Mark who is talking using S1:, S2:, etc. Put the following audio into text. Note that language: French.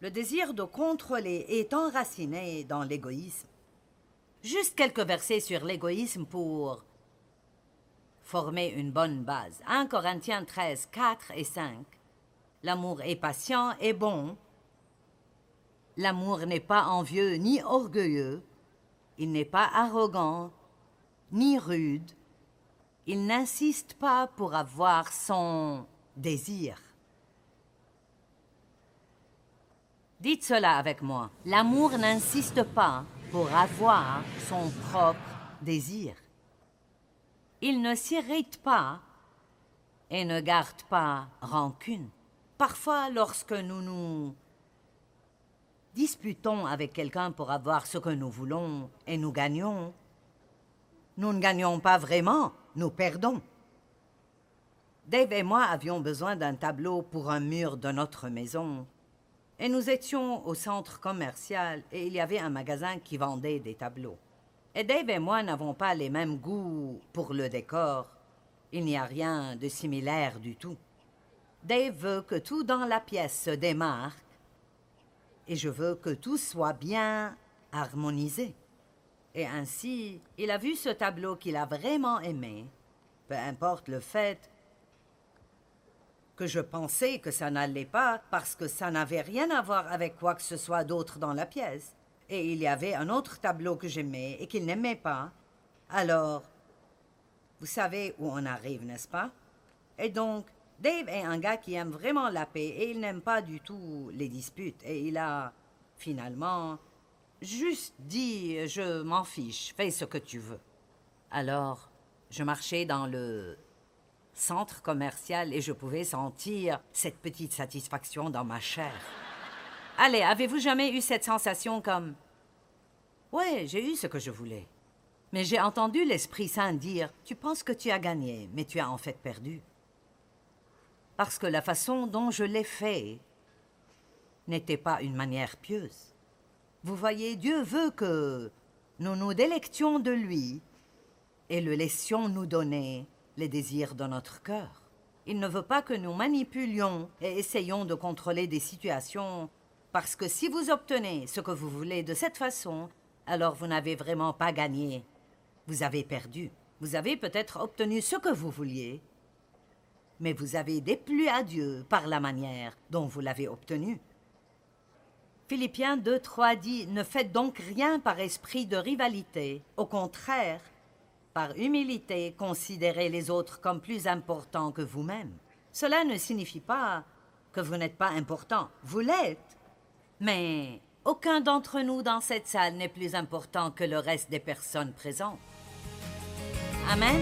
S1: Le désir de contrôler est enraciné dans l'égoïsme. Juste quelques versets sur l'égoïsme pour former une bonne base. 1 Corinthiens 13, 4 et 5. L'amour est patient et bon. L'amour n'est pas envieux ni orgueilleux. Il n'est pas arrogant ni rude. Il n'insiste pas pour avoir son désir. Dites cela avec moi. L'amour n'insiste pas pour avoir son propre désir. Il ne s'irrite pas et ne garde pas rancune. Parfois, lorsque nous nous disputons avec quelqu'un pour avoir ce que nous voulons et nous gagnons, nous ne gagnons pas vraiment, nous perdons. Dave et moi avions besoin d'un tableau pour un mur de notre maison. Et nous étions au centre commercial et il y avait un magasin qui vendait des tableaux. Et Dave et moi n'avons pas les mêmes goûts pour le décor. Il n'y a rien de similaire du tout. Dave veut que tout dans la pièce se démarque et je veux que tout soit bien harmonisé. Et ainsi, il a vu ce tableau qu'il a vraiment aimé, peu importe le fait que je pensais que ça n'allait pas parce que ça n'avait rien à voir avec quoi que ce soit d'autre dans la pièce. Et il y avait un autre tableau que j'aimais et qu'il n'aimait pas. Alors, vous savez où on arrive, n'est-ce pas? Et donc, Dave est un gars qui aime vraiment la paix et il n'aime pas du tout les disputes. Et il a, finalement, juste dit Je m'en fiche, fais ce que tu veux. Alors, je marchais dans le centre commercial et je pouvais sentir cette petite satisfaction dans ma chair. Allez, avez-vous jamais eu cette sensation comme Ouais, j'ai eu ce que je voulais. Mais j'ai entendu l'Esprit Saint dire Tu penses que tu as gagné, mais tu as en fait perdu. Parce que la façon dont je l'ai fait n'était pas une manière pieuse. Vous voyez, Dieu veut que nous nous délections de lui et le laissions nous donner les désirs de notre cœur. Il ne veut pas que nous manipulions et essayions de contrôler des situations, parce que si vous obtenez ce que vous voulez de cette façon, alors vous n'avez vraiment pas gagné. Vous avez perdu. Vous avez peut-être obtenu ce que vous vouliez, mais vous avez déplu à Dieu par la manière dont vous l'avez obtenu. Philippiens 2, 3 dit Ne faites donc rien par esprit de rivalité. Au contraire, par humilité, considérez les autres comme plus importants que vous-même. Cela ne signifie pas que vous n'êtes pas important. Vous l'êtes. Mais aucun d'entre nous dans cette salle n'est plus important que le reste des personnes présentes. Amen.